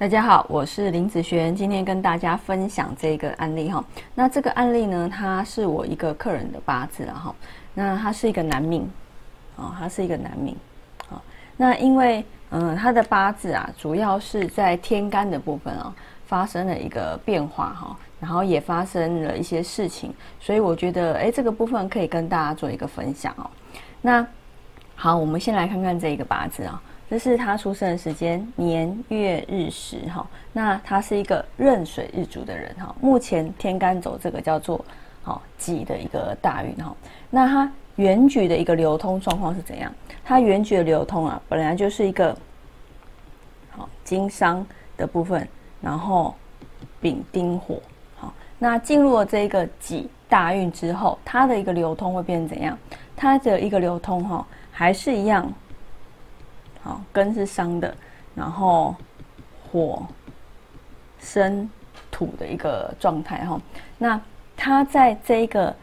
大家好，我是林子璇，今天跟大家分享这个案例哈。那这个案例呢，它是我一个客人的八字了哈。那他是一个男命，哦，他是一个男命，好。那因为嗯，他的八字啊，主要是在天干的部分啊，发生了一个变化哈，然后也发生了一些事情，所以我觉得哎，这个部分可以跟大家做一个分享哦。那好，我们先来看看这一个八字啊。这是他出生的时间，年月日时哈。那他是一个壬水日主的人哈。目前天干走这个叫做好己的一个大运哈。那他原局的一个流通状况是怎样？他原局的流通啊，本来就是一个好经商的部分，然后丙丁火好。那进入了这个己大运之后，它的一个流通会变成怎样？它的一个流通哈，还是一样。好，根是伤的，然后火生土的一个状态哈。那它在这一个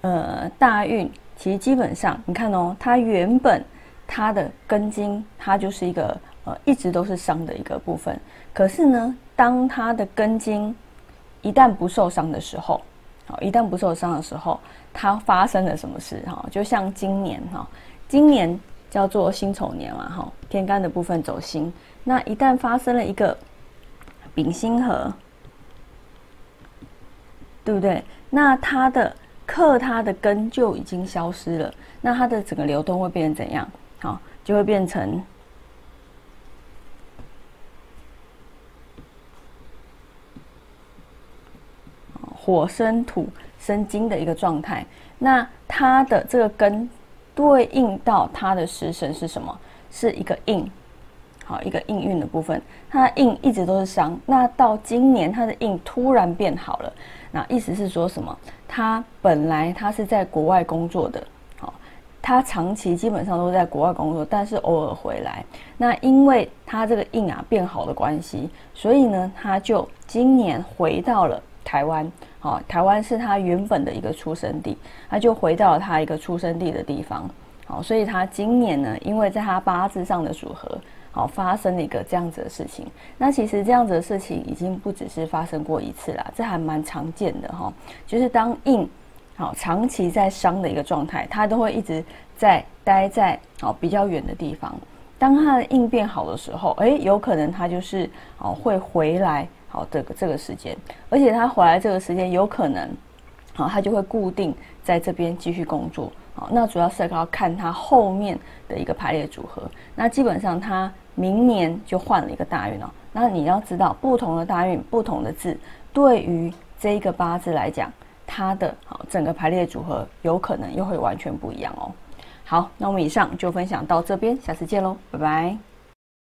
呃大运，其实基本上你看哦，它原本它的根茎，它就是一个呃一直都是伤的一个部分。可是呢，当它的根茎一旦不受伤的时候，好，一旦不受伤的时候，它发生了什么事哈？就像今年哈，今年。叫做辛丑年嘛，哈，天干的部分走辛，那一旦发生了一个丙辛合，对不对？那它的克它的根就已经消失了，那它的整个流动会变成怎样？好，就会变成火生土生金的一个状态。那它的这个根。对应到他的食神是什么？是一个印，好一个应运的部分。他的印一直都是伤，那到今年他的印突然变好了，那意思是说什么？他本来他是在国外工作的，好，他长期基本上都在国外工作，但是偶尔回来。那因为他这个印啊变好的关系，所以呢，他就今年回到了台湾。哦，台湾是他原本的一个出生地，他就回到了他一个出生地的地方。好，所以他今年呢，因为在他八字上的组合，好发生了一个这样子的事情。那其实这样子的事情已经不只是发生过一次啦，这还蛮常见的哈。就是当印好长期在伤的一个状态，他都会一直在待在好比较远的地方。当他的印变好的时候，哎，有可能他就是哦会回来。好，这个这个时间，而且他回来这个时间有可能，好，他就会固定在这边继续工作。好，那主要是要看他后面的一个排列组合。那基本上他明年就换了一个大运哦。那你要知道，不同的大运，不同的字，对于这一个八字来讲，它的好整个排列组合有可能又会完全不一样哦。好，那我们以上就分享到这边，下次见喽，拜拜。